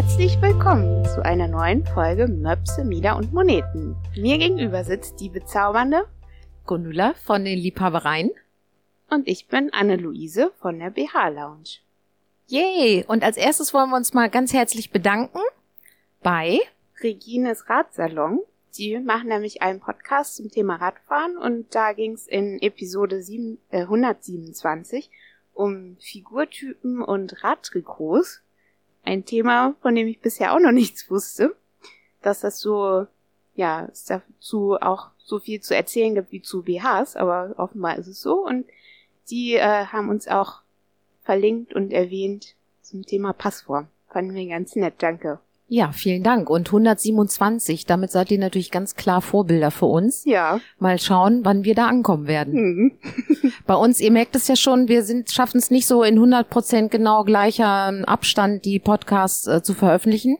Herzlich willkommen zu einer neuen Folge Möpse, Mieder und Moneten. Mir gegenüber sitzt die bezaubernde Gundula von den Liebhabereien. und ich bin Anne-Luise von der BH Lounge. Yay! Und als erstes wollen wir uns mal ganz herzlich bedanken bei Regines Radsalon. Die machen nämlich einen Podcast zum Thema Radfahren und da ging es in Episode 7, äh, 127 um Figurtypen und Radtrikots. Ein Thema, von dem ich bisher auch noch nichts wusste. Dass das so, ja, es dazu auch so viel zu erzählen gibt wie zu BHs, aber offenbar ist es so. Und die äh, haben uns auch verlinkt und erwähnt zum Thema Passform. Fanden wir ganz nett, danke. Ja, vielen Dank. Und 127, damit seid ihr natürlich ganz klar Vorbilder für uns. Ja. Mal schauen, wann wir da ankommen werden. Hm. Bei uns, ihr merkt es ja schon, wir sind, schaffen es nicht so in 100 Prozent genau gleicher Abstand, die Podcasts äh, zu veröffentlichen,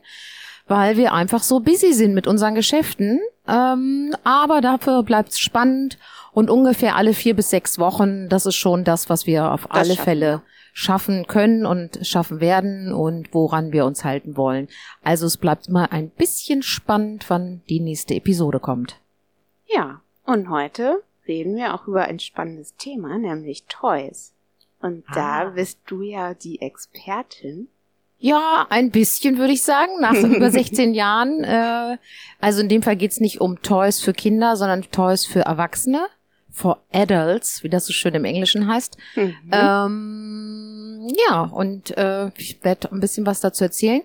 weil wir einfach so busy sind mit unseren Geschäften. Ähm, aber dafür bleibt es spannend und ungefähr alle vier bis sechs Wochen, das ist schon das, was wir auf alle schaffen Fälle schaffen können und schaffen werden und woran wir uns halten wollen. Also es bleibt mal ein bisschen spannend, wann die nächste Episode kommt. Ja, und heute reden wir auch über ein spannendes Thema, nämlich Toys. Und da Ah. bist du ja die Expertin. Ja, ein bisschen würde ich sagen, nach über 16 Jahren. Äh, also in dem Fall geht's nicht um Toys für Kinder, sondern Toys für Erwachsene, for Adults, wie das so schön im Englischen heißt. Mhm. Ähm, ja, und äh, ich werde ein bisschen was dazu erzählen.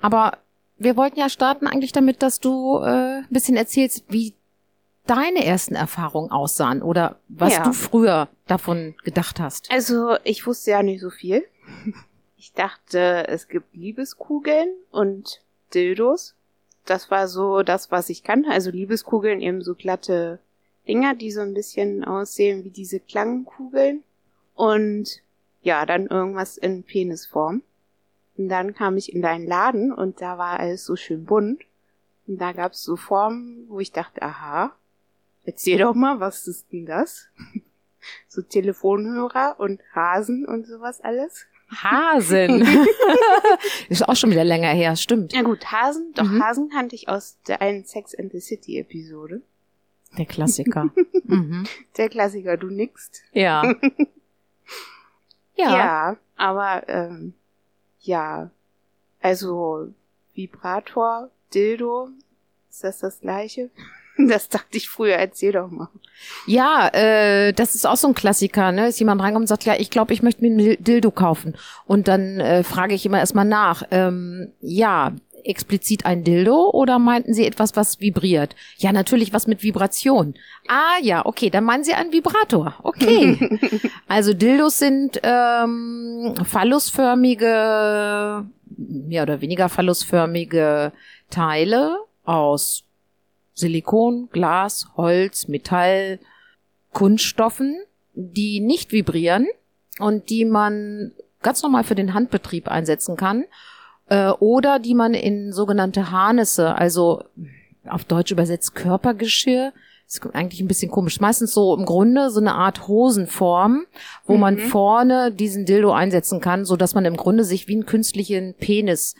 Aber wir wollten ja starten eigentlich damit, dass du äh, ein bisschen erzählst, wie deine ersten Erfahrungen aussahen oder was Ja. du früher davon gedacht hast. Also, ich wusste ja nicht so viel. Ich dachte, es gibt Liebeskugeln und Dildos. Das war so das, was ich kannte. Also Liebeskugeln eben so glatte Dinger, die so ein bisschen aussehen wie diese Klangkugeln. Und ja, dann irgendwas in Penisform. Und dann kam ich in deinen Laden und da war alles so schön bunt. Und da gab's so Formen, wo ich dachte, aha, erzähl doch mal, was ist denn das? so Telefonhörer und Hasen und sowas alles. Hasen. ist auch schon wieder länger her, stimmt. Ja gut, Hasen, doch Mhm. Hasen kannte ich aus der einen Sex and the City Episode. Der Klassiker. mhm. Der Klassiker, du nickst. Ja. ja. Ja, aber ähm, ja, also Vibrator, Dildo, ist das das gleiche? Das dachte ich früher, erzähl doch mal. Ja, äh, das ist auch so ein Klassiker, ne? Ist jemand reinkommt und sagt, ja, ich glaube, ich möchte mir ein Dil- Dildo kaufen. Und dann äh, frage ich immer erstmal nach, ähm, ja, explizit ein Dildo oder meinten Sie etwas, was vibriert? Ja, natürlich was mit Vibration. Ah, ja, okay, dann meinen Sie einen Vibrator. Okay. also Dildos sind ähm, phallusförmige, mehr oder weniger phallusförmige Teile aus Silikon, Glas, Holz, Metall, Kunststoffen, die nicht vibrieren und die man ganz normal für den Handbetrieb einsetzen kann äh, oder die man in sogenannte Harnisse, also auf Deutsch übersetzt Körpergeschirr, ist eigentlich ein bisschen komisch. Meistens so im Grunde so eine Art Hosenform, wo man Mhm. vorne diesen Dildo einsetzen kann, so dass man im Grunde sich wie einen künstlichen Penis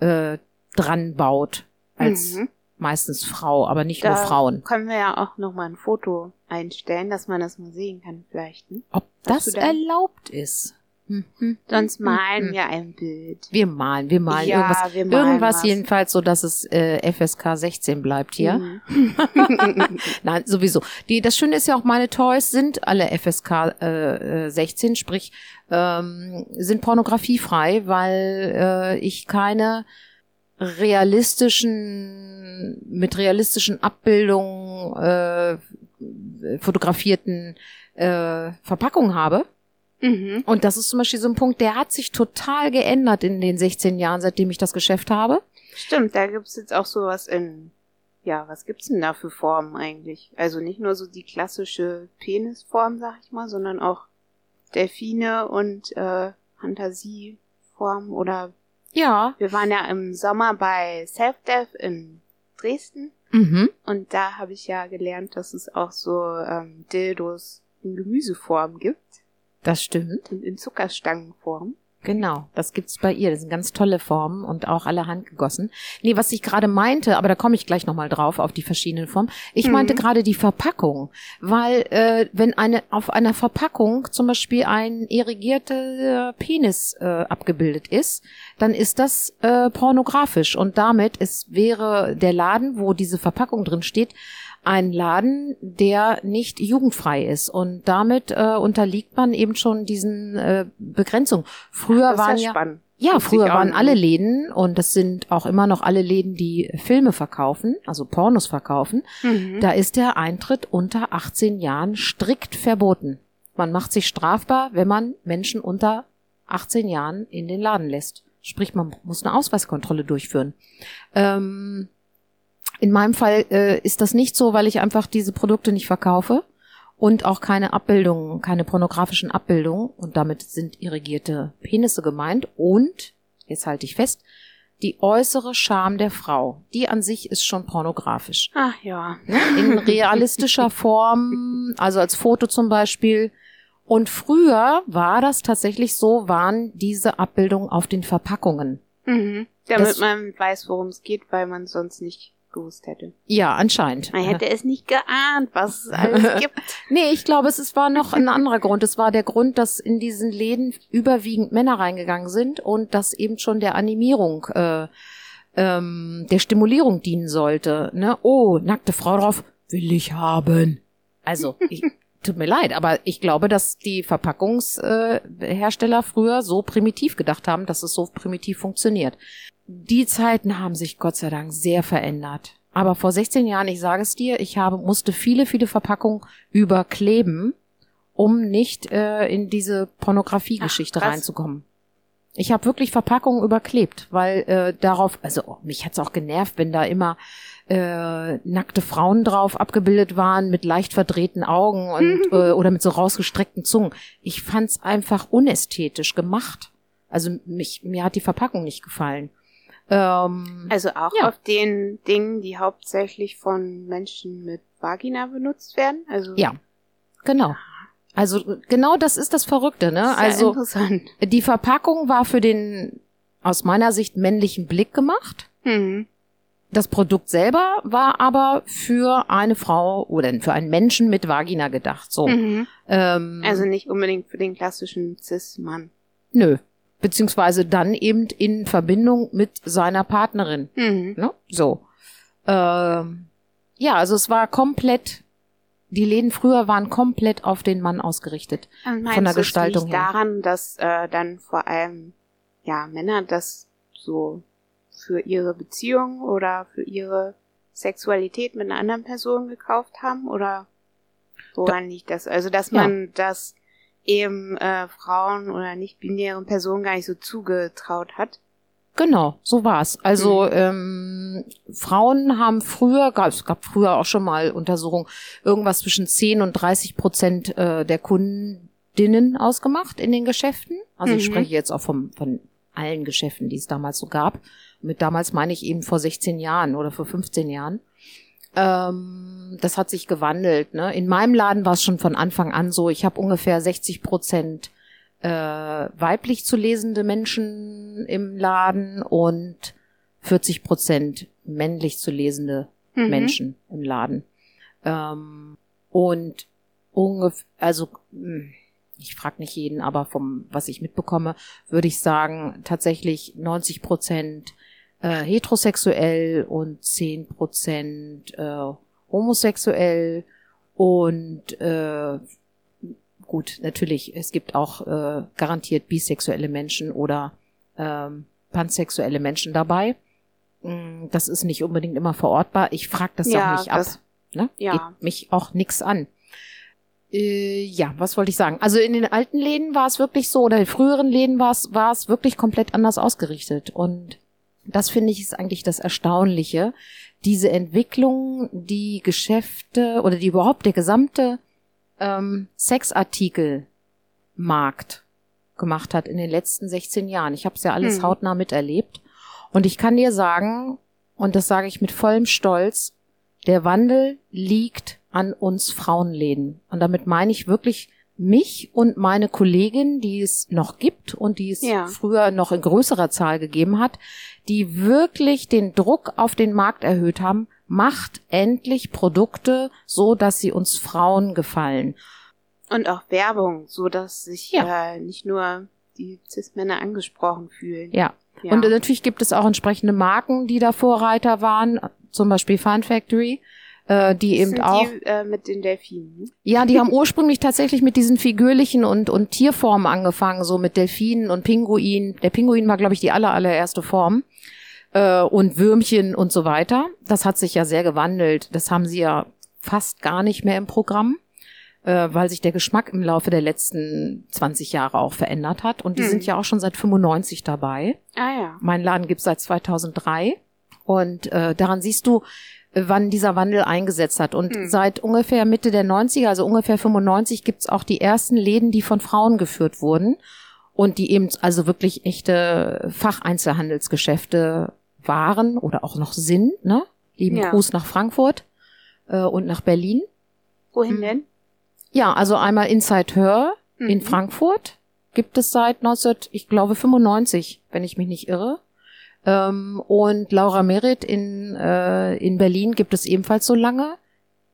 äh, dran baut als Mhm. meistens Frau, aber nicht Da nur Frauen. können wir ja auch noch mal ein Foto einstellen, dass man das mal sehen kann vielleicht. Ne? Ob Hast das erlaubt ist? Sonst hm, malen hm. wir ein Bild. Wir malen, wir malen Ja, irgendwas. wir malen irgendwas was. jedenfalls, so dass es äh, FSK 16 bleibt hier. Mhm. Nein, sowieso. Die, das Schöne ist ja auch, meine Toys sind alle FSK äh, äh, 16, sprich ähm, sind pornografiefrei, weil äh, ich keine realistischen, mit realistischen Abbildungen äh, fotografierten äh, Verpackungen habe. Mhm. Und das ist zum Beispiel so ein Punkt, der hat sich total geändert in den 16 Jahren, seitdem ich das Geschäft habe. Stimmt, da gibt's jetzt auch sowas in. Ja, was gibt's denn da für Formen eigentlich? Also nicht nur so die klassische Penisform, sag ich mal, sondern auch Delfine und äh, Fantasieform oder Ja. wir waren ja im Sommer bei Self-Death in Dresden Mhm. und da habe ich ja gelernt, dass es auch so ähm, Dildos in Gemüseform gibt Das stimmt. in Zuckerstangenform. Genau, das gibt's bei ihr. Das sind ganz tolle Formen und auch alle handgegossen. Nee, was ich gerade meinte, aber da komme ich gleich nochmal drauf auf die verschiedenen Formen. Ich Mhm. meinte gerade die Verpackung, weil äh, wenn eine auf einer Verpackung zum Beispiel ein irrigierter Penis äh, abgebildet ist, dann ist das äh, pornografisch und damit ist wäre der Laden, wo diese Verpackung drin steht, ein Laden, der nicht jugendfrei ist und damit äh, unterliegt man eben schon diesen äh, Begrenzungen. Früher waren ja ja spannend. ja, früher waren alle Läden und das sind auch immer noch alle Läden, die Filme verkaufen, also Pornos verkaufen. Mhm. Da ist der Eintritt unter 18 Jahren strikt verboten. Man macht sich strafbar, wenn man Menschen unter 18 Jahren in den Laden lässt. Sprich, man muss eine Ausweiskontrolle durchführen. Ähm, in meinem Fall äh, ist das nicht so, weil ich einfach diese Produkte nicht verkaufe und auch keine Abbildungen, keine pornografischen Abbildungen und damit sind irrigierte Penisse gemeint und, jetzt halte ich fest, die äußere Scham der Frau, die an sich ist schon pornografisch. Ach ja. In realistischer Form, also als Foto zum Beispiel. Und früher war das tatsächlich so, waren diese Abbildungen auf den Verpackungen. Mhm. Damit Das- man weiß, worum es geht, weil man sonst nicht gewusst hätte. Ja, anscheinend. Man hätte es nicht geahnt, was es alles gibt. Nee, ich glaube, es ist, war noch ein anderer Grund. Es war der Grund, dass in diesen Läden überwiegend Männer reingegangen sind und das eben schon der Animierung, äh, ähm, der Stimulierung dienen sollte. Ne? Oh, nackte Frau drauf, will ich haben. Also, ich, tut mir leid, aber ich glaube, dass die Verpackungshersteller äh, früher so primitiv gedacht haben, dass es so primitiv funktioniert. Die Zeiten haben sich Gott sei Dank sehr verändert. Aber vor 16 Jahren, ich sage es dir, ich habe, musste viele, viele Verpackungen überkleben, um nicht äh, in diese Pornografie-Geschichte reinzukommen. Ich habe wirklich Verpackungen überklebt, weil äh, darauf, also oh, mich hat's auch genervt, wenn da immer äh, nackte Frauen drauf abgebildet waren mit leicht verdrehten Augen und äh, oder mit so rausgestreckten Zungen. Ich fand's einfach unästhetisch gemacht. Also mich mir hat die Verpackung nicht gefallen. Ähm, Also auch Ja. auf den Dingen, die hauptsächlich von Menschen mit Vagina benutzt werden. Also Ja, genau. Also genau das ist das Verrückte, ne? Sehr Also interessant. die Verpackung war für den aus meiner Sicht männlichen Blick gemacht. Mhm. Das Produkt selber war aber für eine Frau oder für einen Menschen mit Vagina gedacht. So. Mhm. Ähm, Also nicht unbedingt für den klassischen Cis-Mann. nö. Beziehungsweise dann eben in Verbindung mit seiner Partnerin. Mhm. Ne? So. Ähm, ja, also es war komplett, die Läden früher waren komplett auf den Mann ausgerichtet. Und meinst Von der du, es Gestaltung liegt her. daran, dass äh, dann vor allem ja Männer das so für ihre Beziehung oder für ihre Sexualität mit einer anderen Person gekauft haben oder woran liegt das? Also dass Ja. man das eben äh, Frauen oder nicht-binären Personen gar nicht so zugetraut hat. Genau, so war's. Also ähm, Frauen haben früher, gab, es gab früher auch schon mal Untersuchungen, irgendwas zwischen 10 und 30 Prozent äh, der Kundinnen ausgemacht in den Geschäften. Also ich Mhm. spreche jetzt auch vom, von allen Geschäften, die es damals so gab. Mit damals meine ich eben vor 16 Jahren oder vor 15 Jahren. Ähm, das hat sich gewandelt. Ne? In meinem Laden war es schon von Anfang an so, ich habe ungefähr 60 Prozent äh, weiblich zu lesende Menschen im Laden und 40 Prozent männlich zu lesende Mhm. Menschen im Laden. Ähm, und ungefähr, also mh, ich frage nicht jeden, aber vom was ich mitbekomme, würde ich sagen tatsächlich 90 Prozent äh, heterosexuell und 10 Prozent äh, homosexuell und äh, gut, natürlich, es gibt auch äh, garantiert bisexuelle Menschen oder ähm, pansexuelle Menschen dabei. Mm, Das ist nicht unbedingt immer verortbar. Ich frage das Ja, auch nicht ab. das- Ne? ja. Geht mich auch nix an. Äh, ja, was wollte ich sagen? Also in den alten Läden war es wirklich so, oder in früheren Läden war es, war es wirklich komplett anders ausgerichtet. Und das finde ich ist eigentlich das Erstaunliche. Diese Entwicklung, die Geschäfte oder die überhaupt der gesamte ähm, Sexartikelmarkt gemacht hat in den letzten 16 Jahren. Ich habe es ja alles Hm. hautnah miterlebt. Und ich kann dir sagen, und das sage ich mit vollem Stolz, der Wandel liegt an uns Frauenläden. Und damit meine ich wirklich mich und meine Kollegin, die es noch gibt und die es Ja. früher noch in größerer Zahl gegeben hat, die wirklich den Druck auf den Markt erhöht haben, macht endlich Produkte so, dass sie uns Frauen gefallen. Und auch Werbung, so dass sich Ja. äh, nicht nur die Cis-Männer angesprochen fühlen. Ja. Ja. Und natürlich gibt es auch entsprechende Marken, die da Vorreiter waren, zum Beispiel Fun Factory, äh, die Das eben sind auch Die, äh, mit den Delfinen. Ja, die haben ursprünglich tatsächlich mit diesen figürlichen und, und Tierformen angefangen, so mit Delfinen und Pinguinen. Der Pinguin war, glaube ich, die aller, allererste Form. Äh, und Würmchen und so weiter. Das hat sich ja sehr gewandelt. Das haben sie ja fast gar nicht mehr im Programm, äh, weil sich der Geschmack im Laufe der letzten 20 Jahre auch verändert hat. Und die Hm. sind ja auch schon seit 95 dabei. Ah ja. Mein Laden gibt's seit 2003 und äh, daran siehst du, wann dieser Wandel eingesetzt hat. Und Hm. seit ungefähr Mitte der 90er, also ungefähr 95, gibt's auch die ersten Läden, die von Frauen geführt wurden und die eben also wirklich echte Facheinzelhandelsgeschäfte waren oder auch noch sind. Ne? Lieben Ja. Gruß nach Frankfurt äh, und nach Berlin. Wohin Hm. denn? Ja, also einmal Inside Her in Mhm. Frankfurt gibt es seit 19, ich glaube 95, wenn ich mich nicht irre. Ähm, und Laura Merit in, äh, in Berlin gibt es ebenfalls so lange.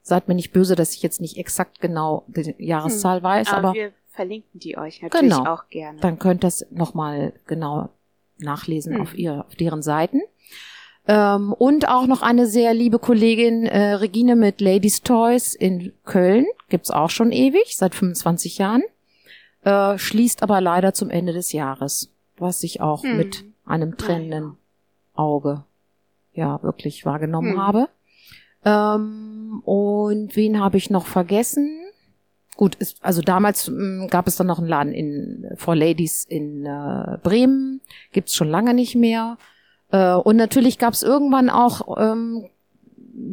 Seid mir nicht böse, dass ich jetzt nicht exakt genau die Jahreszahl weiß, Aber, aber wir verlinken die euch natürlich Genau. auch gerne. dann könnt ihr es nochmal genau nachlesen Hm. auf, ihr, auf deren Seiten. Ähm, und auch noch eine sehr liebe Kollegin, äh, Regine mit Ladies Toys in Köln. Gibt's auch schon ewig, seit 25 Jahren. Äh, schließt aber leider zum Ende des Jahres, was ich auch Hm. mit einem trennenden Auge ja wirklich wahrgenommen Hm. habe. Ähm, und wen habe ich noch vergessen? Gut, ist, also damals m, gab es dann noch einen Laden in For Ladies in äh, Bremen, gibt's schon lange nicht mehr. Äh, und natürlich gab's irgendwann auch, ähm,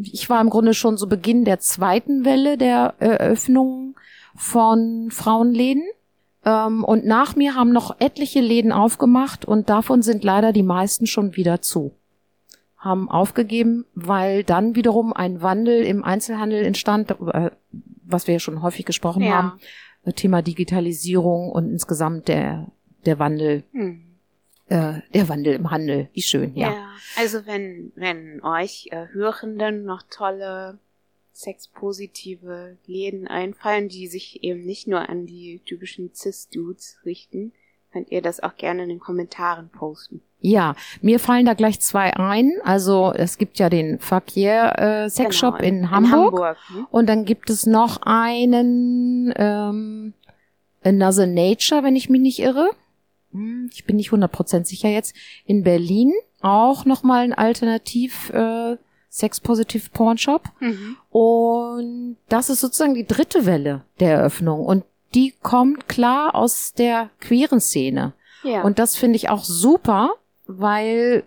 ich war im Grunde schon so Beginn der zweiten Welle der Eröffnung von Frauenläden. Ähm, und nach mir haben noch etliche Läden aufgemacht und davon sind leider die meisten schon wieder zu. Haben aufgegeben, weil dann wiederum ein Wandel im Einzelhandel entstand, äh, was wir ja schon häufig gesprochen Ja. haben. Thema Digitalisierung und insgesamt der, der Wandel, Hm. äh, der Wandel im Handel. Wie schön, ja. Ja. Also wenn, wenn euch äh, Hörenden noch tolle sexpositive Läden einfallen, die sich eben nicht nur an die typischen Cis-Dudes richten, könnt ihr das auch gerne in den Kommentaren posten. Ja, mir fallen da gleich zwei ein. Also es gibt ja den Fakir äh, Sexshop Genau, in, Hamburg. Hamburg ne? Und dann gibt es noch einen ähm, Another Nature, wenn ich mich nicht irre. Hm, Ich bin nicht 100% sicher jetzt. In Berlin auch nochmal ein Alternativ äh, Sex-Positive Porn-Shop. Mhm. Und das ist sozusagen die dritte Welle der Eröffnung. Und die kommt klar aus der queeren Szene. Ja. Und das finde ich auch super, weil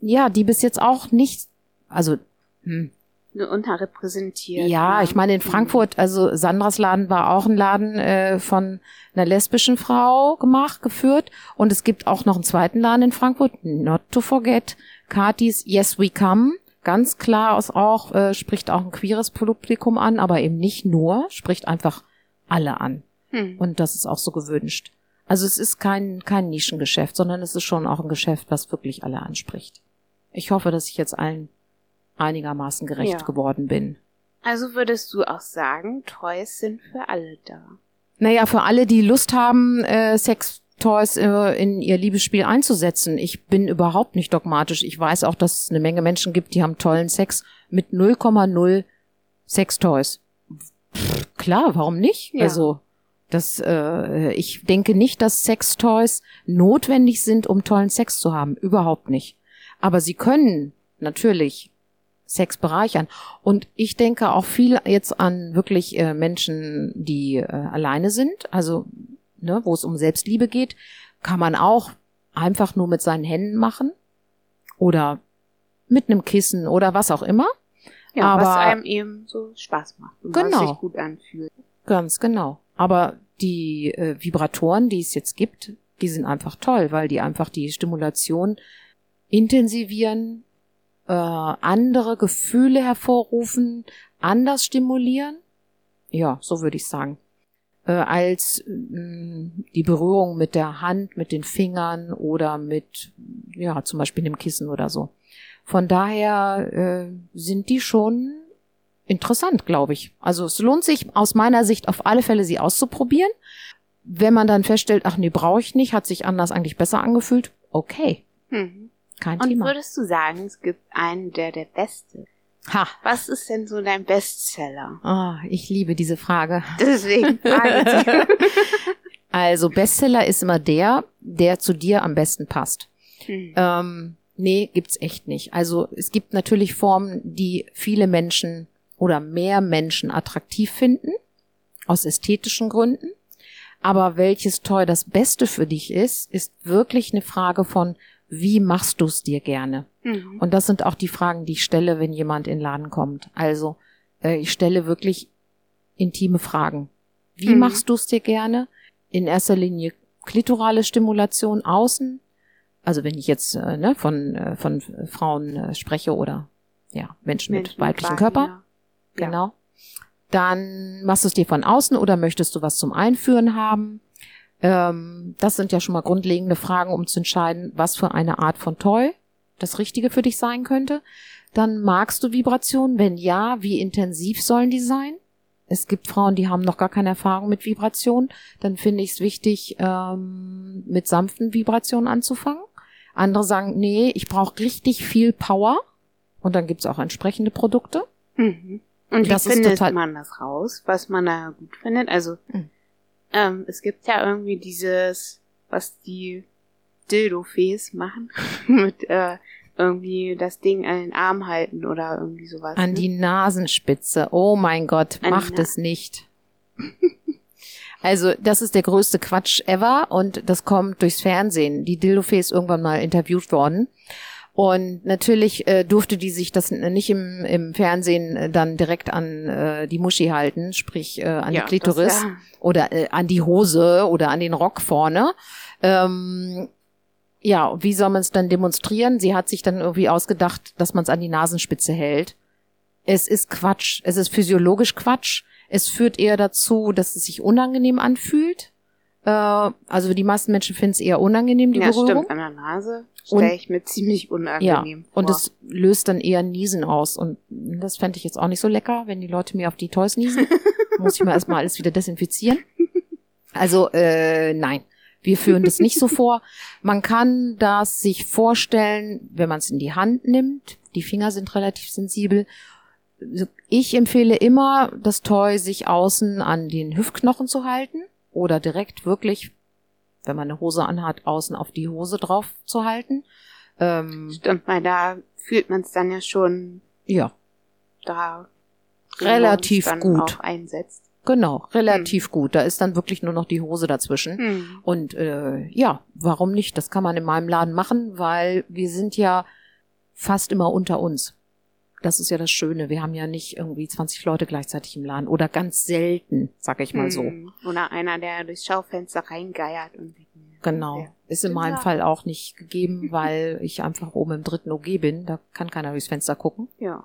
ja, die bis jetzt auch nicht, also hm, unterrepräsentiert. ja, ne? ich meine in Mhm. Frankfurt, also Sandras Laden war auch ein Laden äh, von einer lesbischen Frau gemacht, geführt. Und es gibt auch noch einen zweiten Laden in Frankfurt, not to forget, Katis Yes We Come. Ganz klar aus auch, äh, spricht auch ein queeres Publikum an, aber eben nicht nur, spricht einfach alle an. Hm. Und das ist auch so gewünscht. Also es ist kein, kein Nischengeschäft, sondern es ist schon auch ein Geschäft, was wirklich alle anspricht. Ich hoffe, dass ich jetzt allen einigermaßen gerecht Ja. geworden bin. Also würdest du auch sagen, Toys sind für alle da. Naja, für alle, die Lust haben, äh, Sextoys äh, in ihr Liebesspiel einzusetzen. Ich bin überhaupt nicht dogmatisch. Ich weiß auch, dass es eine Menge Menschen gibt, die haben tollen Sex mit 0,0 Sextoys. Pff, Klar, warum nicht? Ja. Also, das, äh, ich denke nicht, dass Sextoys notwendig sind, um tollen Sex zu haben. Überhaupt nicht. Aber sie können natürlich Sex bereichern. Und ich denke auch viel jetzt an wirklich äh, Menschen, die äh, alleine sind, also ne, wo es um Selbstliebe geht, kann man auch einfach nur mit seinen Händen machen oder mit einem Kissen oder was auch immer. Ja, was Aber- einem eben so Spaß macht und was Genau. sich gut anfühlt. Ganz genau. Aber die äh, Vibratoren, die es jetzt gibt, die sind einfach toll, weil die einfach die Stimulation intensivieren, äh, andere Gefühle hervorrufen, anders stimulieren. Ja, so würde ich sagen. Äh, als mh, die Berührung mit der Hand, mit den Fingern oder mit, ja, zum Beispiel einem Kissen oder so. Von daher äh, sind die schon interessant, glaube ich. Also es lohnt sich aus meiner Sicht auf alle Fälle, sie auszuprobieren. Wenn man dann feststellt, ach nee, brauche ich nicht, hat sich anders eigentlich besser angefühlt, okay. Mhm. Kein Und Thema. würdest du sagen, es gibt einen, der der Beste? Ha. Was ist denn so dein Bestseller? Ah, ich liebe diese Frage. Deswegen frage ich. Also Bestseller ist immer der, der zu dir am besten passt. Hm. Ähm, nee, gibt's echt nicht. Also es gibt natürlich Formen, die viele Menschen oder mehr Menschen attraktiv finden, aus ästhetischen Gründen. Aber welches Toy das Beste für dich ist, ist wirklich eine Frage von, wie machst du es dir gerne? Mhm. Und das sind auch die Fragen, die ich stelle, wenn jemand in den Laden kommt. Also äh, ich stelle wirklich intime Fragen. Wie Mhm. machst du es dir gerne? In erster Linie klitorale Stimulation außen. Also wenn ich jetzt äh, ne, von, äh, von Frauen äh, spreche oder ja, Menschen, mit Menschen weiblichen Vagina. Körper. Ja. Genau. Dann machst du es dir von außen oder möchtest du was zum Einführen haben? Ähm, das sind ja schon mal grundlegende Fragen, um zu entscheiden, was für eine Art von Toy das Richtige für dich sein könnte. Dann magst du Vibrationen? Wenn ja, wie intensiv sollen die sein? Es gibt Frauen, die haben noch gar keine Erfahrung mit Vibrationen. Dann finde ich es wichtig, ähm, mit sanften Vibrationen anzufangen. Andere sagen, nee, ich brauche richtig viel Power. Und dann gibt's auch entsprechende Produkte. Mhm. Und wie Das ist findet total- man das raus, was man da gut findet? Also, Mhm. Ähm, es gibt ja irgendwie dieses, was die Dildo-Fees machen, mit äh, irgendwie das Ding an den Arm halten oder irgendwie sowas. An ne? die Nasenspitze. Oh mein Gott, An macht es nicht. Also, das ist der größte Quatsch ever und das kommt durchs Fernsehen. Die Dildofee ist irgendwann mal interviewt worden. Und natürlich äh, durfte die sich das nicht im, im Fernsehen äh, dann direkt an äh, die Muschi halten, sprich äh, an Ja, die Klitoris das, ja. oder äh, an die Hose oder an den Rock vorne. Ähm, ja, wie soll man es dann demonstrieren? Sie hat sich dann irgendwie ausgedacht, dass man es an die Nasenspitze hält. Es ist Quatsch. Es ist physiologisch Quatsch. Es führt eher dazu, dass es sich unangenehm anfühlt. Äh, also die meisten Menschen finden es eher unangenehm, die ja, Berührung. stimmt, an der Nase stelle ich mir ziemlich Ja, unangenehm vor. und es löst dann eher Niesen aus. Und das fände ich jetzt auch nicht so lecker, wenn die Leute mir auf die Toys niesen. Muss ich mir erstmal alles wieder desinfizieren. Also, äh, nein. Wir führen das nicht so vor. Man kann das sich vorstellen, wenn man es in die Hand nimmt. Die Finger sind relativ sensibel. Ich empfehle immer, das Toy sich außen an den Hüftknochen zu halten oder direkt wirklich, wenn man eine Hose anhat, außen auf die Hose drauf zu halten. Ähm, Stimmt, weil da fühlt man es dann ja schon ja, da Relativ man's gut. dann Auch einsetzt. genau, relativ gut. Da ist dann wirklich nur noch die Hose dazwischen. Hm. Und äh, ja, warum nicht? Das kann man in meinem Laden machen, weil wir sind ja fast immer unter uns. Das ist ja das Schöne. Wir haben ja nicht irgendwie 20 Leute gleichzeitig im Laden oder ganz selten, sag ich mal so. Hm. Oder einer, der durchs Schaufenster reingeiert und Genau. Ja. Ist in meinem Ja. Fall auch nicht gegeben, weil ich einfach oben im dritten OG bin. Da kann keiner durchs Fenster gucken. Ja.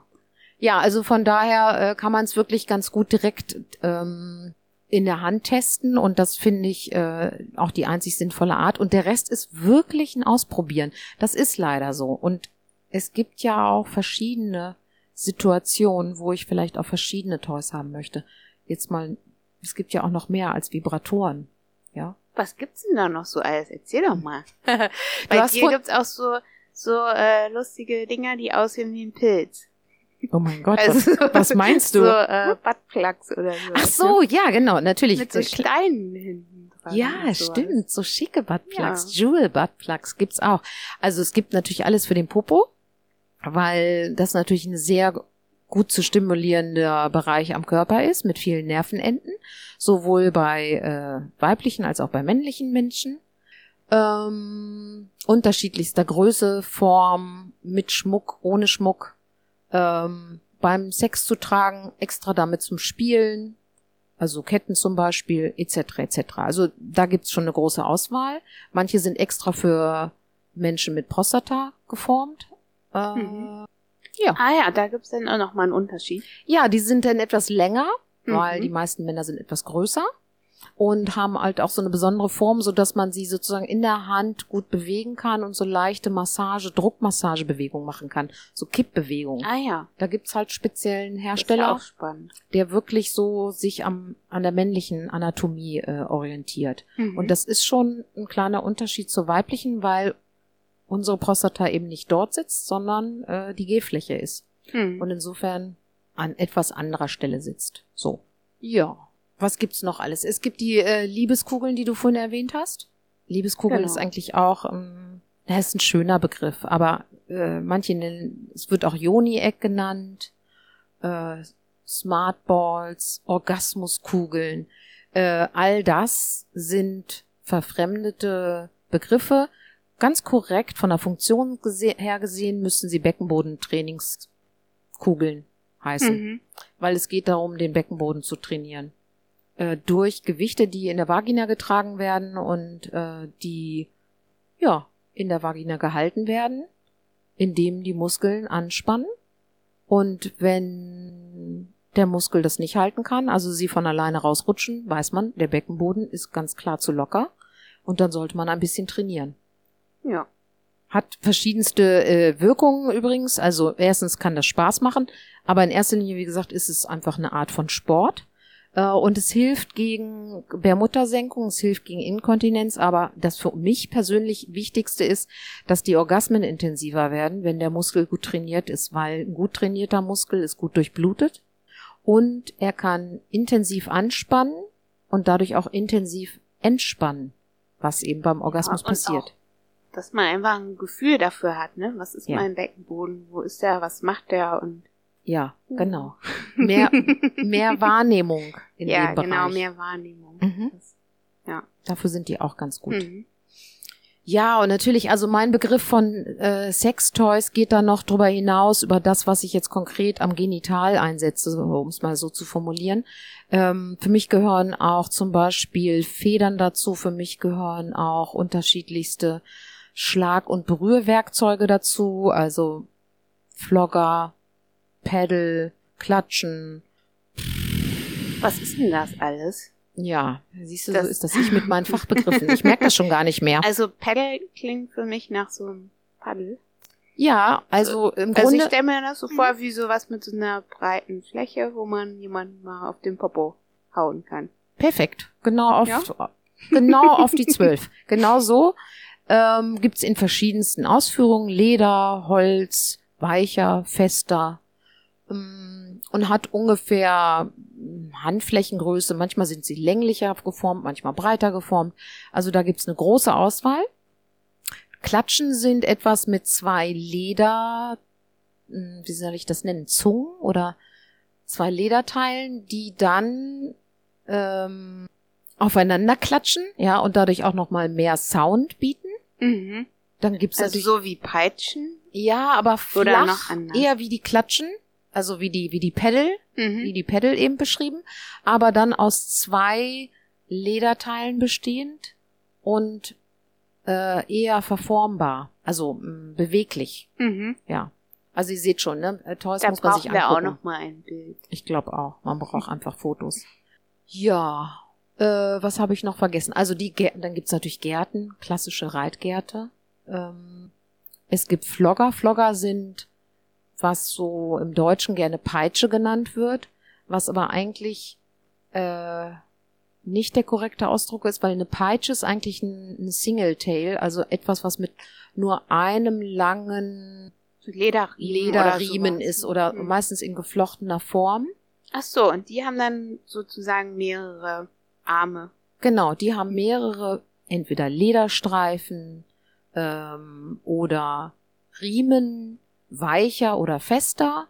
Ja, also von daher äh, kann man es wirklich ganz gut direkt ähm, in der Hand testen und das finde ich äh, auch die einzig sinnvolle Art. Und der Rest ist wirklich ein Ausprobieren. Das ist leider so. Und es gibt ja auch verschiedene Situationen, wo ich vielleicht auch verschiedene Toys haben möchte. Jetzt mal, es gibt ja auch noch mehr als Vibratoren. Ja. Was gibt's denn da noch so alles? Erzähl doch mal. Bei dir gibt's auch so, so äh, lustige Dinger, die aussehen wie ein Pilz. Oh mein Gott, Also, was, was meinst du? So äh, Buttplugs oder so. Ach so, ja, genau, natürlich. Mit so Kle- Steinen hinten dran. Ja, stimmt. So schicke Buttplugs, Jewel Buttplugs gibt's auch. Also es gibt natürlich alles für den Popo, weil das natürlich ein sehr gut zu stimulierender Bereich am Körper ist mit vielen Nervenenden, sowohl bei äh, weiblichen als auch bei männlichen Menschen. Ähm, unterschiedlichster Größe, Form, mit Schmuck, ohne Schmuck. Ähm, beim Sex zu tragen, extra damit zum Spielen, also Ketten zum Beispiel, etc. etc. Also da gibt's schon eine große Auswahl. Manche sind extra für Menschen mit Prostata geformt. Äh, Mhm. Ja. Ah ja, da gibt's dann auch noch mal einen Unterschied. ja, die sind dann etwas länger, weil Mhm. die meisten Männer sind etwas größer. und haben halt auch so eine besondere Form, so dass man sie sozusagen in der Hand gut bewegen kann und so leichte Massage, Druckmassagebewegungen machen kann, so Kippbewegungen. Ah ja. Da gibt's halt speziellen Hersteller, der wirklich so sich am an der männlichen Anatomie äh, orientiert. Mhm. Und das ist schon ein kleiner Unterschied zur weiblichen, weil unsere Prostata eben nicht dort sitzt, sondern äh, die G-Fläche ist Mhm. und insofern an etwas anderer Stelle sitzt. So. Ja. Was gibt's noch alles? Es gibt die äh, Liebeskugeln, die du vorhin erwähnt hast. Liebeskugeln Genau. ist eigentlich auch, ähm, das ist ein schöner Begriff, aber äh, manche nennen, es wird auch Joni-Eck genannt, äh, Smartballs, Orgasmuskugeln. Äh, all das sind verfremdete Begriffe. Ganz korrekt von der Funktion gese her gesehen müssten sie Beckenbodentrainingskugeln heißen, Mhm. weil es geht darum, den Beckenboden zu trainieren. Äh, durch Gewichte, die in der Vagina getragen werden und äh, die ja in der Vagina gehalten werden, indem die Muskeln anspannen. Und wenn der Muskel das nicht halten kann, also sie von alleine rausrutschen, weiß man, der Beckenboden ist ganz klar zu locker und dann sollte man ein bisschen trainieren. Ja. Hat verschiedenste äh, Wirkungen übrigens. Also erstens kann das Spaß machen, aber in erster Linie, wie gesagt, ist es einfach eine Art von Sport. Äh, und es hilft gegen Bärmuttersenkung, es hilft gegen Inkontinenz, aber das für mich persönlich Wichtigste ist, dass die Orgasmen intensiver werden, wenn der Muskel gut trainiert ist, weil ein gut trainierter Muskel ist gut durchblutet und er kann intensiv anspannen und dadurch auch intensiv entspannen, was eben beim Orgasmus und passiert. Dass man einfach ein Gefühl dafür hat, ne? Was ist Ja. mein Beckenboden? Wo ist der? Was macht der? Und Ja, genau. Mehr, mehr Wahrnehmung in ja, dem Bereich. genau, mehr Wahrnehmung. Mhm. Das, ja. Dafür sind die auch ganz gut. Mhm. Ja, und natürlich, also mein Begriff von äh, Sextoys geht da noch drüber hinaus, über das, was ich jetzt konkret am Genital einsetze, um es mal so zu formulieren. Ähm, für mich gehören auch zum Beispiel Federn dazu, für mich gehören auch unterschiedlichste Schlag- und Berührwerkzeuge dazu, also Flogger, Pedal, Klatschen. Was ist denn das alles? Ja, siehst du, Das- so ist das ich mit meinen Fachbegriffen. Ich merke das schon gar nicht mehr. Also Paddle klingt für mich nach so einem Paddel. Ja, also im Also ich Grunde. stelle mir das so vor wie sowas mit so einer breiten Fläche, wo man jemanden mal auf den Popo hauen kann. Perfekt. Genau auf, Ja? genau auf die zwölf. Genau so. Ähm, gibt's in verschiedensten Ausführungen. Leder, Holz, weicher, fester. Ähm, und hat ungefähr mm, Handflächengröße. Manchmal sind sie länglicher geformt, manchmal breiter geformt. Also da gibt's eine große Auswahl. Klatschen sind etwas mit zwei Leder, mh, wie soll ich das nennen, Zungen oder zwei Lederteilen, die dann ähm, aufeinander klatschen, ja, und dadurch auch noch mal mehr Sound bieten. Mhm. Dann gibt's Also so wie Peitschen. ja, aber flach, eher wie die Klatschen, also wie die wie die Pedal, wie Mhm. die Pedal eben beschrieben, aber dann aus zwei Lederteilen bestehend und äh, eher verformbar, also mh, beweglich, Mhm. ja. Also ihr seht schon, ne? Äh, Toys Da muss man sich brauchen wir auch angucken. noch mal ein Bild. Ich glaube auch. Man braucht einfach Fotos. Ja. Äh, was habe ich noch vergessen? Also die Gärten, dann gibt's natürlich Gärten, klassische Reitgärte. Ähm, es gibt Flogger. Flogger sind, was so im Deutschen gerne Peitsche genannt wird, was aber eigentlich äh, nicht der korrekte Ausdruck ist, weil eine Peitsche ist eigentlich ein, ein Single-Tail, also etwas, was mit nur einem langen Lederriemen, Lederriemen oder ist oder Mhm. meistens in geflochtener Form. Ach so, und die haben dann sozusagen mehrere Arme. Genau, die haben mehrere, entweder Lederstreifen ähm, oder Riemen, weicher oder fester.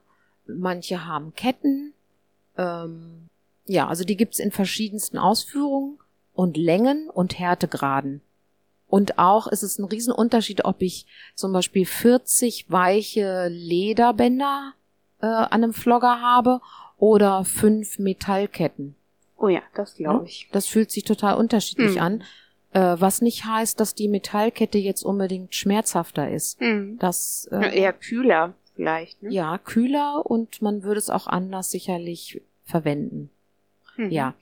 Manche haben Ketten. Ähm, ja, also die gibt's in verschiedensten Ausführungen und Längen und Härtegraden. Und auch ist es ein Riesenunterschied, ob ich zum Beispiel 40 weiche Lederbänder äh, an einem Flogger habe oder fünf Metallketten. Oh ja, das glaube ich. Das fühlt sich total unterschiedlich Hm. an, äh, was nicht heißt, dass die Metallkette jetzt unbedingt schmerzhafter ist. Hm. Das äh, Eher kühler vielleicht. Ne? ja kühler und man würde es auch anders sicherlich verwenden. Mhm. Ja.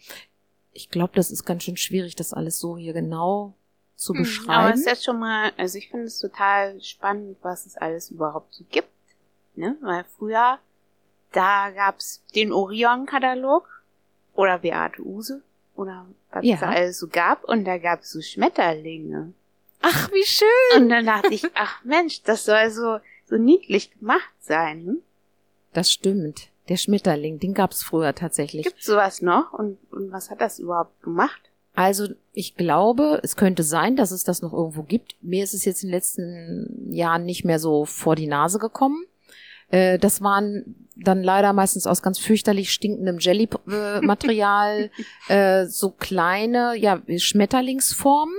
ich glaube, das ist ganz schön schwierig, das alles so hier genau zu Hm, beschreiben. Aber es ist jetzt schon mal, also ich finde es total spannend, was es alles überhaupt so gibt. Ne? Weil früher, da gab's den Orion-Katalog oder Beate Use oder was Ja. es da alles so gab und da gab's so Schmetterlinge. Ach, wie schön. Und dann dachte ich, ach Mensch, das soll so, so niedlich gemacht sein. Hm? Das stimmt. Der Schmetterling, den gab's früher tatsächlich. Gibt's sowas noch? Und, und was hat das überhaupt gemacht? Also ich glaube, es könnte sein, dass es das noch irgendwo gibt. Mir ist es jetzt in den letzten Jahren nicht mehr so vor die Nase gekommen. Äh, das waren dann leider meistens aus ganz fürchterlich stinkendem Jelly-Material äh, so kleine ja, Schmetterlingsformen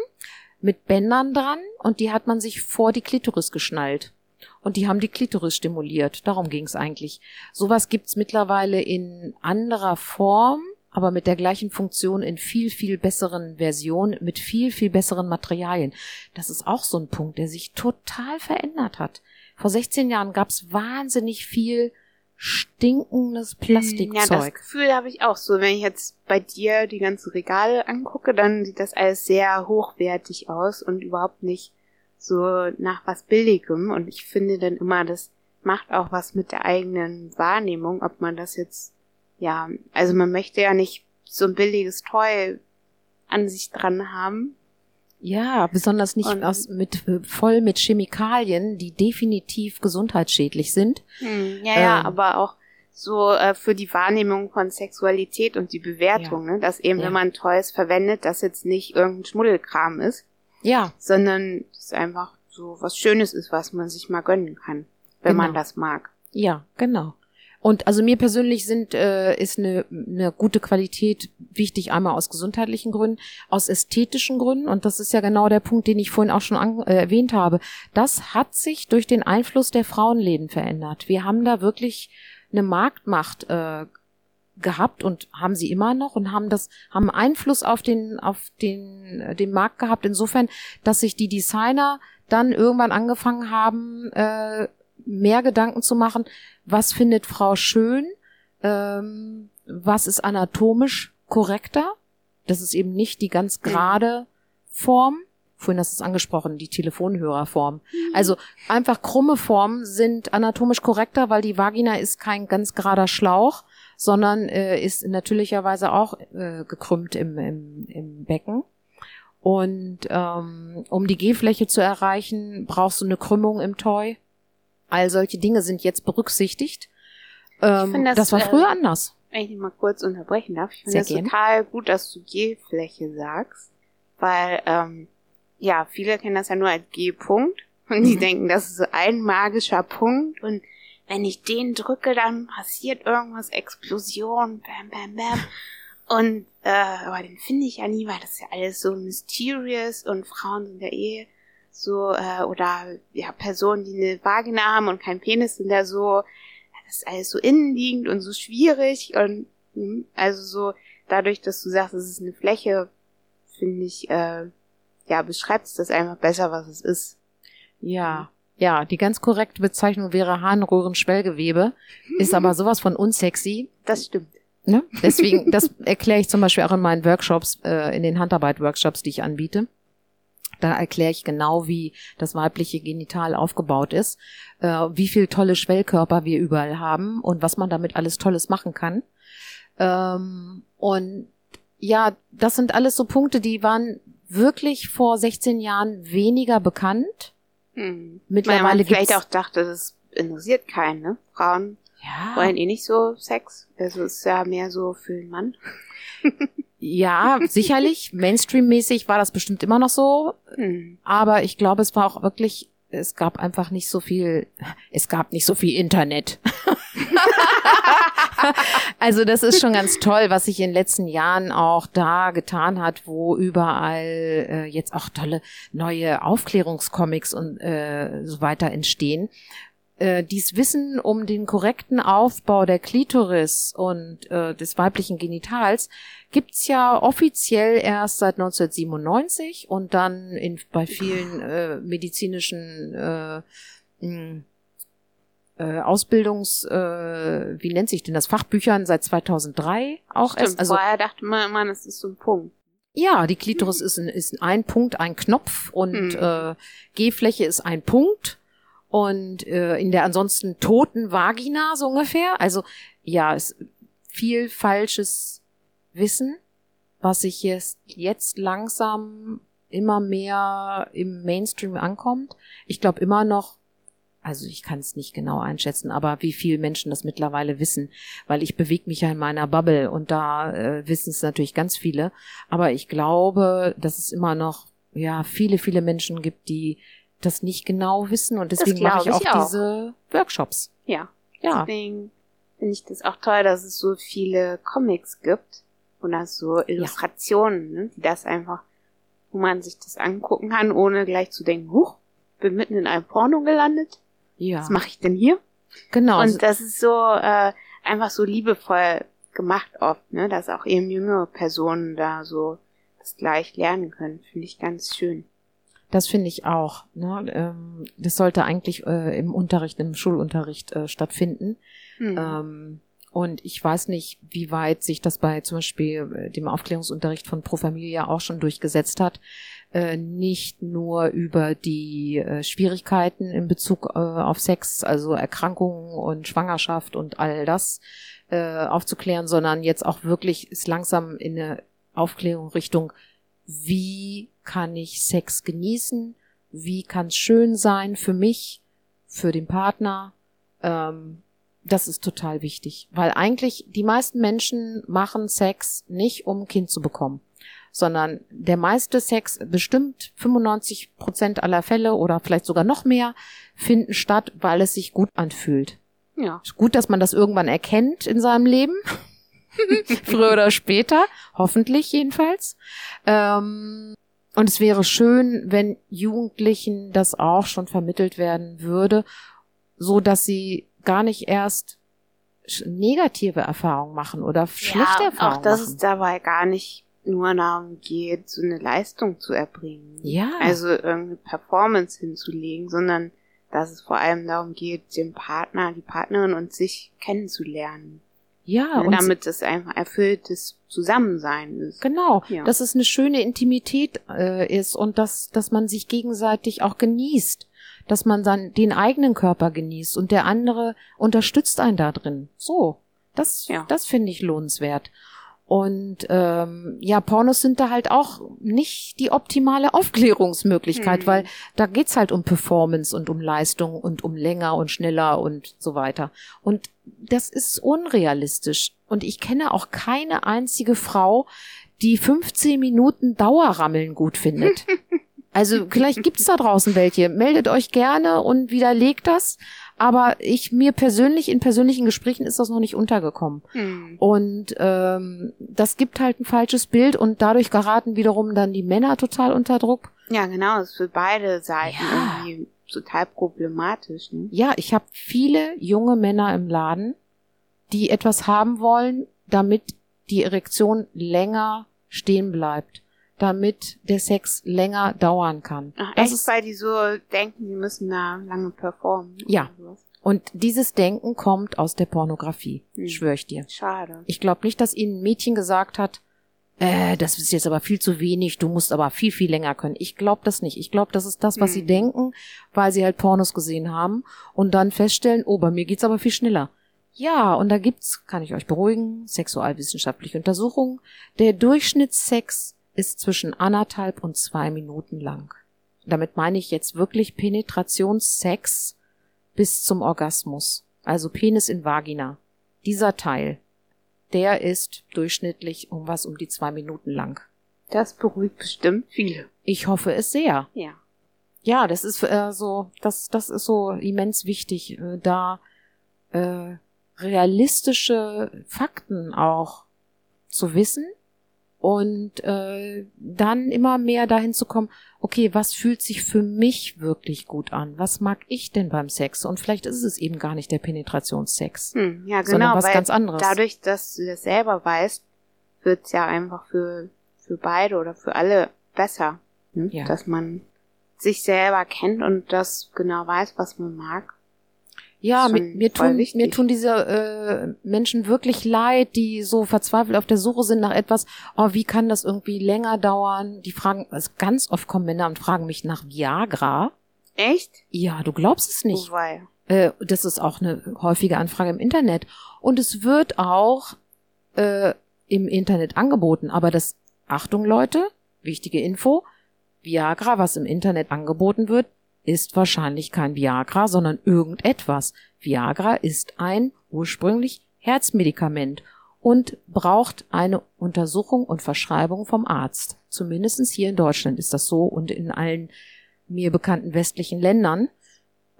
mit Bändern dran und die hat man sich vor die Klitoris geschnallt. Und die haben die Klitoris stimuliert. Darum ging's eigentlich. Sowas gibt's mittlerweile in anderer Form, aber mit der gleichen Funktion in viel, viel besseren Versionen, mit viel, viel besseren Materialien. Das ist auch so ein Punkt, der sich total verändert hat. Vor 16 Jahren gab's wahnsinnig viel stinkendes Ja, das Plastikzeug. Gefühl habe ich auch so. Wenn ich jetzt bei dir die ganzen Regale angucke, dann sieht das alles sehr hochwertig aus und überhaupt nicht so nach was Billigem. Und ich finde dann immer, das macht auch was mit der eigenen Wahrnehmung, ob man das jetzt, ja, also man möchte ja nicht so ein billiges Toy an sich dran haben. Ja, besonders nicht Und- aus, mit, voll mit Chemikalien, die definitiv gesundheitsschädlich sind. Hm, ja, ja, Ähm. aber auch so äh, für die Wahrnehmung von Sexualität und die Bewertung, ne? dass eben, Ja. wenn man Toys verwendet, das jetzt nicht irgendein Schmuddelkram ist, Ja, sondern es einfach so was Schönes ist, was man sich mal gönnen kann, wenn man Genau. das mag. Ja, genau. Und also mir persönlich sind äh, ist eine, eine gute Qualität wichtig, einmal aus gesundheitlichen Gründen, aus ästhetischen Gründen und das ist ja genau der Punkt, den ich vorhin auch schon an, äh, erwähnt habe. Das hat sich durch den Einfluss der Frauenläden verändert. Wir haben da wirklich eine Marktmacht äh, gehabt und haben sie immer noch und haben das haben Einfluss auf den auf den äh, den Markt gehabt insofern, dass sich die Designer dann irgendwann angefangen haben äh, mehr Gedanken zu machen, was findet Frau schön, ähm, was ist anatomisch korrekter. Das ist eben nicht die ganz gerade Form. Vorhin hast du es angesprochen, die Telefonhörerform. Also einfach krumme Formen sind anatomisch korrekter, weil die Vagina ist kein ganz gerader Schlauch, sondern äh, ist natürlicherweise auch äh, gekrümmt im, im, im Becken. Und ähm, um die G-Fläche zu erreichen, brauchst du eine Krümmung im Toy. All solche Dinge sind jetzt berücksichtigt. Ähm, das, das, war äh, früher anders. Wenn ich mal kurz unterbrechen darf, ich finde gern. total gut, dass du G-Fläche sagst, weil, ähm, ja, viele kennen das ja nur als G-Punkt und die Mhm. denken, das ist so ein magischer Punkt und wenn ich den drücke, dann passiert irgendwas, Explosion, bam, bam, bam. Und, äh, aber den finde ich ja nie, weil das ist ja alles so mysterious und Frauen sind ja eh so, äh, oder ja, Personen, die eine Vagina haben und keinen Penis sind ja so, das ist alles so innenliegend und so schwierig und hm, also so dadurch, dass du sagst, es ist eine Fläche, finde ich, äh, ja, beschreibst das einfach besser, was es ist. Ja. Ja, die ganz korrekte Bezeichnung wäre Harnröhrenschwellgewebe, ist aber sowas von unsexy. Das stimmt. Ne? Deswegen, das erkläre ich zum Beispiel auch in meinen Workshops, äh, in den Handarbeit-Workshops, die ich anbiete. Da erkläre ich genau, wie das weibliche Genital aufgebaut ist, äh, wie viel tolle Schwellkörper wir überall haben und was man damit alles Tolles machen kann. Ähm, und ja, das sind alles so Punkte, die waren wirklich vor 16 Jahren weniger bekannt. Hm. Mittlerweile Weil man vielleicht auch dachte, das interessiert keinen, ne? Frauen Ja, wollen eh nicht so Sex. Also es ist ja mehr so für den Mann. ja sicherlich. Mainstream-mäßig war das bestimmt immer noch so. Hm. Aber ich glaube, es war auch wirklich, es gab einfach nicht so viel, es gab nicht so viel Internet. also das ist schon ganz toll, was sich in den letzten Jahren auch da getan hat, wo überall äh, jetzt auch tolle neue Aufklärungscomics und äh, so weiter entstehen. Äh, dies Wissen um den korrekten Aufbau der Klitoris und äh, des weiblichen Genitals gibt's ja offiziell erst seit 1997 und dann in, bei vielen äh, medizinischen äh, mh, äh, Ausbildungs, äh, wie nennt sich denn das, Fachbüchern seit 2003 auch Stimmt, erst. Also vorher dachte man immer, das ist so ein Punkt. ja, die Klitoris ist, ein, ist ein Punkt, ein Knopf und Mhm. äh, G-Fläche ist ein Punkt und äh, in der ansonsten toten Vagina so ungefähr. Also ja, es viel falsches Wissen, was sich jetzt, jetzt langsam immer mehr im Mainstream ankommt. Ich glaube immer noch, also ich kann es nicht genau einschätzen, aber wie viel Menschen das mittlerweile wissen, weil ich bewege mich ja in meiner Bubble und da äh, wissen es natürlich ganz viele. Aber ich glaube, dass es immer noch ja viele, viele Menschen gibt, die das nicht genau wissen und deswegen mache ich auch, ich auch. diese Workshops. Ja. Ja, Deswegen finde ich das auch toll, dass es so viele Comics gibt und das so Illustrationen, ne, die das einfach, wo man sich das angucken kann, ohne gleich zu denken, huch, bin mitten in einem Porno gelandet. ja, Was mache ich denn hier? genau. Und das ist so äh, einfach so liebevoll gemacht oft, ne, dass auch eben jüngere Personen da so das gleich lernen können. Finde ich ganz schön. Das finde ich auch. Ne? Ähm, das sollte eigentlich äh, im Unterricht, im Schulunterricht äh, stattfinden. Hm. Ähm, und ich weiß nicht, wie weit sich das bei zum Beispiel äh, dem Aufklärungsunterricht von Pro Familia auch schon durchgesetzt hat. Äh, nicht nur über die äh, Schwierigkeiten in Bezug äh, auf Sex, also Erkrankungen und Schwangerschaft und all das äh, aufzuklären, sondern jetzt auch wirklich ist langsam in eine Aufklärung Richtung, wie kann ich Sex genießen, wie kann es schön sein für mich, für den Partner. Ähm, das ist total wichtig, weil eigentlich die meisten Menschen machen Sex nicht, um ein Kind zu bekommen, sondern der meiste Sex, bestimmt 95 Prozent aller Fälle oder vielleicht sogar noch mehr, finden statt, weil es sich gut anfühlt. ja. Gut, dass man das irgendwann erkennt in seinem Leben. Früher oder später. Hoffentlich jedenfalls. Ähm, und es wäre schön, wenn Jugendlichen das auch schon vermittelt werden würde, so dass sie gar nicht erst negative Erfahrungen machen oder schlechte ja, Erfahrungen Auch dass machen. es dabei gar nicht nur darum geht, so eine Leistung zu erbringen. ja, Also irgendeine Performance hinzulegen, sondern dass es vor allem darum geht, den Partner, die Partnerin und sich kennenzulernen. Ja, Ne, und damit es einfach erfülltes Zusammensein ist. Genau, Ja. dass es eine schöne Intimität äh, ist und dass, dass man sich gegenseitig auch genießt, dass man dann den eigenen Körper genießt und der andere unterstützt einen da drin. So, das, Ja. das finde ich lohnenswert. Und ähm, ja, Pornos sind da halt auch nicht die optimale Aufklärungsmöglichkeit, Hm. weil da geht's halt um Performance und um Leistung und um länger und schneller und so weiter. Und das ist unrealistisch. Und ich kenne auch keine einzige Frau, die 15 Minuten Dauerrammeln gut findet. Also vielleicht gibt's da draußen welche. Meldet euch gerne und widerlegt das. Aber ich mir persönlich in persönlichen Gesprächen ist das noch nicht untergekommen. Hm. Und ähm, das gibt halt ein falsches Bild und dadurch geraten wiederum dann die Männer total unter Druck. Ja, genau, das ist für beide Seiten Ja. irgendwie total problematisch. Ne? Ja, ich habe viele junge Männer im Laden, die etwas haben wollen, damit die Erektion länger stehen bleibt, damit der Sex länger dauern kann. Ach, Das echt, ist, weil die so denken, die müssen da lange performen. Ja. sowas. Und dieses Denken kommt aus der Pornografie, Hm. schwöre ich dir. Schade. Ich glaube nicht, dass ihnen ein Mädchen gesagt hat, äh, das ist jetzt aber viel zu wenig, du musst aber viel, viel länger können. Ich glaube das nicht. Ich glaube, das ist das, was sie Hm. denken, weil sie halt Pornos gesehen haben und dann feststellen, oh, bei mir geht's aber viel schneller. Ja, und da gibt's, kann ich euch beruhigen, sexualwissenschaftliche Untersuchungen. Der Durchschnittssex ist zwischen anderthalb und zwei Minuten lang. Damit meine ich jetzt wirklich Penetrationssex bis zum Orgasmus. Also Penis in Vagina. Dieser Teil, der ist durchschnittlich um was um die zwei Minuten lang. Das beruhigt bestimmt viele. Ich hoffe es sehr. Ja. Ja, das ist äh, so, das, das ist so immens wichtig, äh, da äh, realistische Fakten auch zu wissen und äh, dann immer mehr dahin zu kommen, okay, was fühlt sich für mich wirklich gut an? Was mag ich denn beim Sex? Und vielleicht ist es eben gar nicht der Penetrationssex, Hm, ja, sondern genau, was weil ganz anderes. dadurch, dass du das selber weißt, wird's ja einfach für, für beide oder für alle besser. Ne? Ja. Dass man sich selber kennt und das genau weiß, was man mag. Ja, mir, mir, tun, wichtig. mir tun diese äh, Menschen wirklich leid, die so verzweifelt auf der Suche sind nach etwas, oh, wie kann das irgendwie länger dauern? Die fragen, also ganz oft kommen Männer und fragen mich nach Viagra. Echt? Ja, du glaubst es nicht. Wobei. Äh, das ist auch eine häufige Anfrage im Internet. Und es wird auch äh, im Internet angeboten. Aber das, Achtung Leute, wichtige Info, Viagra, was im Internet angeboten wird, ist wahrscheinlich kein Viagra, sondern irgendetwas. Viagra ist ein ursprünglich Herzmedikament und braucht eine Untersuchung und Verschreibung vom Arzt. Zumindestens hier in Deutschland ist das so und in allen mir bekannten westlichen Ländern.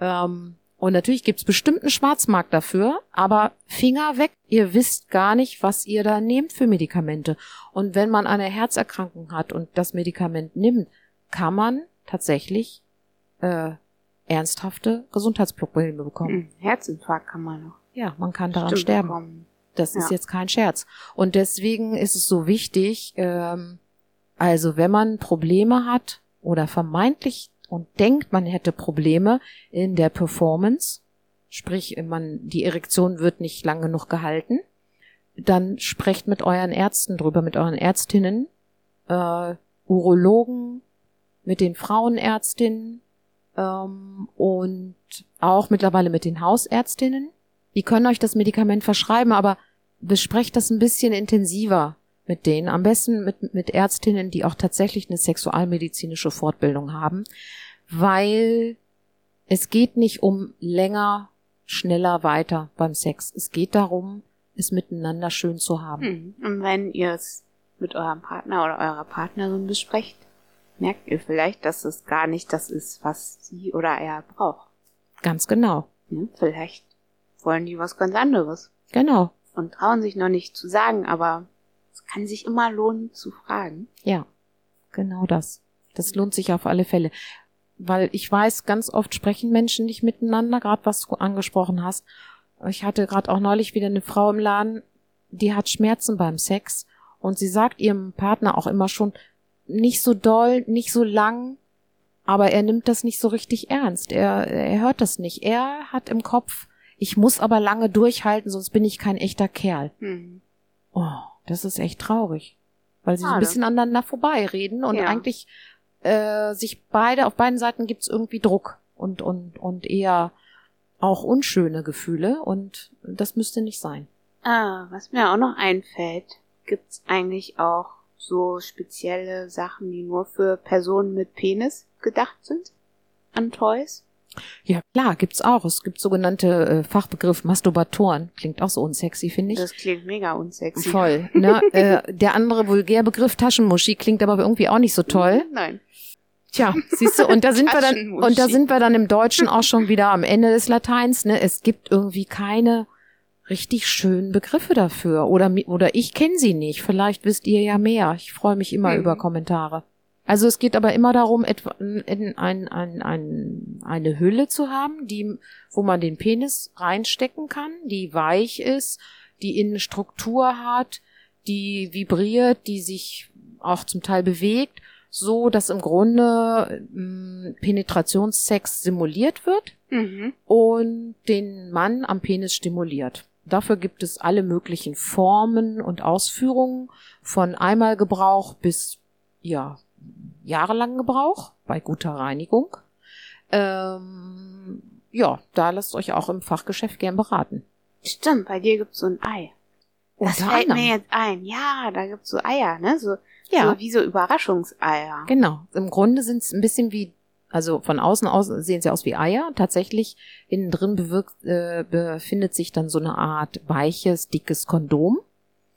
Ähm, und natürlich gibt's bestimmten Schwarzmarkt dafür, aber Finger weg, ihr wisst gar nicht, was ihr da nehmt für Medikamente. Und wenn man eine Herzerkrankung hat und das Medikament nimmt, kann man tatsächlich äh, ernsthafte Gesundheitsprobleme bekommen. Hm, Herzinfarkt kann man noch. Ja, man kann daran Stimmt, sterben. bekommen. Das ist Ja. jetzt kein Scherz. Und deswegen ist es so wichtig, ähm, also wenn man Probleme hat oder vermeintlich und denkt, man hätte Probleme in der Performance, sprich, man, die Erektion wird nicht lang genug gehalten, dann sprecht mit euren Ärzten drüber, mit euren Ärztinnen, äh, Urologen, mit den Frauenärztinnen ähm, und auch mittlerweile mit den Hausärztinnen. Die können euch das Medikament verschreiben, aber besprecht das ein bisschen intensiver mit denen. Am besten mit, mit Ärztinnen, die auch tatsächlich eine sexualmedizinische Fortbildung haben, weil es geht nicht um länger, schneller weiter beim Sex. Es geht darum, es miteinander schön zu haben. Hm. Und wenn ihr es mit eurem Partner oder eurer Partnerin besprecht, merkt ihr vielleicht, dass es gar nicht das ist, was sie oder er braucht. Ganz genau. Hm? Vielleicht wollen die was ganz anderes Genau. und trauen sich noch nicht zu sagen, aber es kann sich immer lohnen zu fragen. Ja, genau das. Das lohnt sich auf alle Fälle. Weil ich weiß, ganz oft sprechen Menschen nicht miteinander, gerade was du angesprochen hast. Ich hatte gerade auch neulich wieder eine Frau im Laden, die hat Schmerzen beim Sex und sie sagt ihrem Partner auch immer schon, nicht so doll, nicht so lang, aber er nimmt das nicht so richtig ernst. Er, er hört das nicht. Er hat im Kopf, ich muss aber lange durchhalten, sonst bin ich kein echter Kerl. Hm. Oh, das ist echt traurig. Weil sie so ein bisschen aneinander vorbeireden und Ja. eigentlich äh, sich beide, auf beiden Seiten gibt's irgendwie Druck und, und, und eher auch unschöne Gefühle und das müsste nicht sein. Ah, was mir auch noch einfällt, gibt's eigentlich auch so spezielle Sachen, die nur für Personen mit Penis gedacht sind? An Toys? Ja, klar, gibt's auch. Es gibt sogenannte äh, Fachbegriff Masturbatoren. Klingt auch so unsexy, finde ich. Das klingt mega unsexy. Voll. Ne? äh, der andere Vulgärbegriff Taschenmuschi klingt aber irgendwie auch nicht so toll. Nein. Tja, siehst du, und da sind wir dann, und da sind wir dann im Deutschen auch schon wieder am Ende des Lateins, ne? Es gibt irgendwie keine richtig schönen Begriffe dafür. Oder, oder ich kenne sie nicht. Vielleicht wisst ihr ja mehr. Ich freue mich immer Mhm. über Kommentare. Also es geht aber immer darum, etwa in ein, ein, ein, eine Hülle zu haben, die, wo man den Penis reinstecken kann, die weich ist, die innen Struktur hat, die vibriert, die sich auch zum Teil bewegt, so dass im Grunde mh, Penetrationssex simuliert wird Mhm. und den Mann am Penis stimuliert. Dafür gibt es alle möglichen Formen und Ausführungen von Einmalgebrauch bis ja jahrelangen Gebrauch bei guter Reinigung. Ähm, ja, da lasst euch auch im Fachgeschäft gern beraten. Stimmt, bei dir gibt's so ein Ei. Das Unter fällt mir anderem. jetzt ein. Ja, da gibt's so Eier, ne? So, Ja, so wie so Überraschungseier. genau. Im Grunde sind es ein bisschen wie, also von außen aus sehen sie aus wie Eier. Tatsächlich innen drin bewirkt, äh, befindet sich dann so eine Art weiches, dickes Kondom.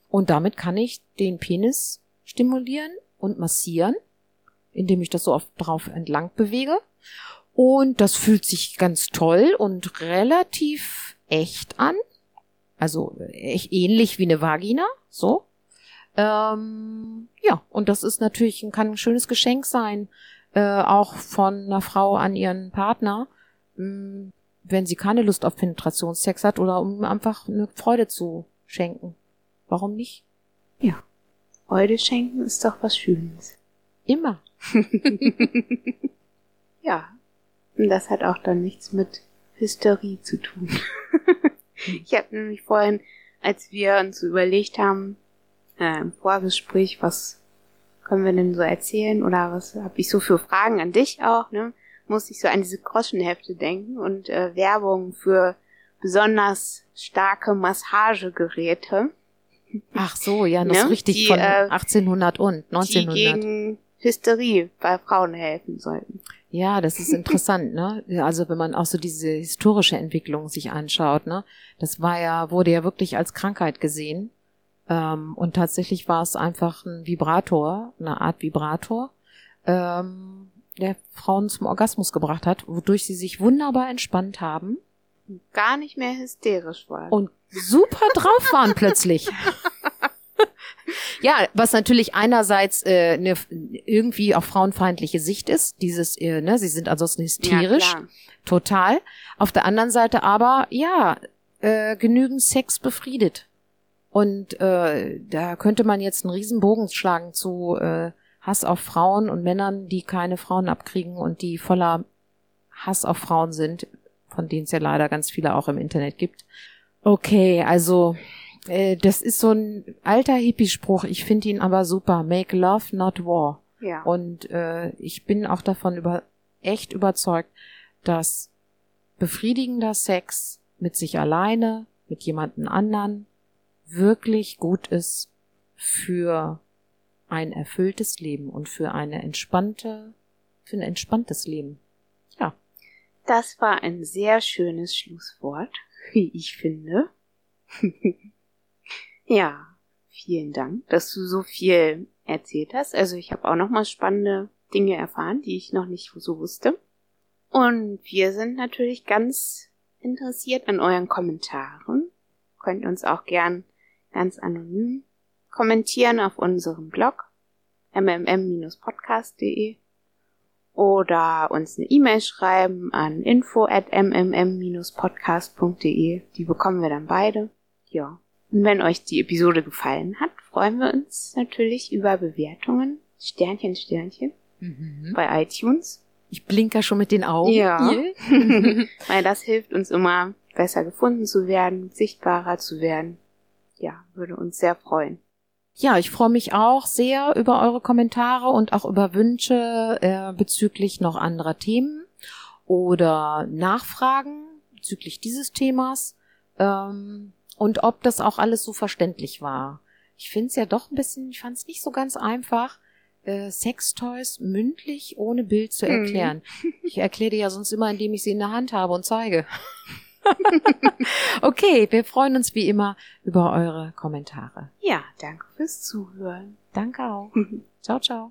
Und damit kann ich den Penis stimulieren und massieren, indem ich das so oft drauf entlang bewege. Und das fühlt sich ganz toll und relativ echt an. Also echt ähnlich wie eine Vagina, so. Ähm, ja, und das ist natürlich, kann ein schönes Geschenk sein, äh, auch von einer Frau an ihren Partner, mh, wenn sie keine Lust auf Penetrationssex hat oder um einfach eine Freude zu schenken. Warum nicht? Freude schenken ist doch was Schönes. Immer. Ja. Und das hat auch dann nichts mit Hysterie zu tun. ich habe nämlich vorhin, als wir uns überlegt haben, äh, im Vorgespräch, was können wir denn so erzählen oder was habe ich so für Fragen an dich auch, ne? Muss ich so an diese Groschenhefte denken und äh, Werbung für besonders starke Massagegeräte. Ach so, ja, das ne? richtig die, von äh, 1800 und 1900. Die gegen Hysterie bei Frauen helfen sollten. Ja, das ist interessant, ne? Also wenn man auch so diese historische Entwicklung sich anschaut, ne? Das war ja, wurde ja wirklich als Krankheit gesehen. Ähm, und tatsächlich war es einfach ein Vibrator, eine Art Vibrator, ähm, der Frauen zum Orgasmus gebracht hat, wodurch sie sich wunderbar entspannt haben. Gar nicht mehr hysterisch waren. Und super drauf waren plötzlich. ja, was natürlich einerseits äh, eine irgendwie auch frauenfeindliche Sicht ist, dieses, äh, ne, sie sind ansonsten hysterisch, ja, total. Auf der anderen Seite aber, ja, äh, genügend Sex befriedet. Und äh, da könnte man jetzt einen Riesenbogen schlagen zu äh, Hass auf Frauen und Männern, die keine Frauen abkriegen und die voller Hass auf Frauen sind, von denen es ja leider ganz viele auch im Internet gibt. Okay, also äh, das ist so ein alter Hippie-Spruch. Ich finde ihn aber super. Make love, not war. Ja. Und äh, ich bin auch davon über echt überzeugt, dass befriedigender Sex mit sich alleine, mit jemanden anderen, wirklich gut ist für ein erfülltes Leben und für eine entspannte, für ein entspanntes Leben. Ja. Das war ein sehr schönes Schlusswort, wie ich finde. ja, vielen Dank, dass du so viel erzählt hast. Also ich habe auch noch mal spannende Dinge erfahren, die ich noch nicht so wusste. Und wir sind natürlich ganz interessiert an euren Kommentaren. Könnt uns auch gern ganz anonym kommentieren auf unserem Blog mmm-podcast.de oder uns eine E-Mail schreiben an info at mmm-podcast.de. Die bekommen wir dann beide. Ja. Und wenn euch die Episode gefallen hat, freuen wir uns natürlich über Bewertungen. Sternchen, Sternchen. Mhm. Bei iTunes. Ich blinker schon mit den Augen. Ja. Weil das hilft uns immer, besser gefunden zu werden, sichtbarer zu werden ja, würde uns sehr freuen. Ja, ich freue mich auch sehr über eure Kommentare und auch über Wünsche äh, bezüglich noch anderer Themen oder Nachfragen bezüglich dieses Themas ähm, und ob das auch alles so verständlich war. Ich finde es ja doch ein bisschen, ich fand es nicht so ganz einfach, äh, Sextoys mündlich ohne Bild zu mhm. erklären. Mhm. Ich erkläre die ja sonst immer, indem ich sie in der Hand habe und zeige. okay, wir freuen uns wie immer über eure Kommentare. Ja, danke fürs Zuhören. Danke auch. ciao, ciao.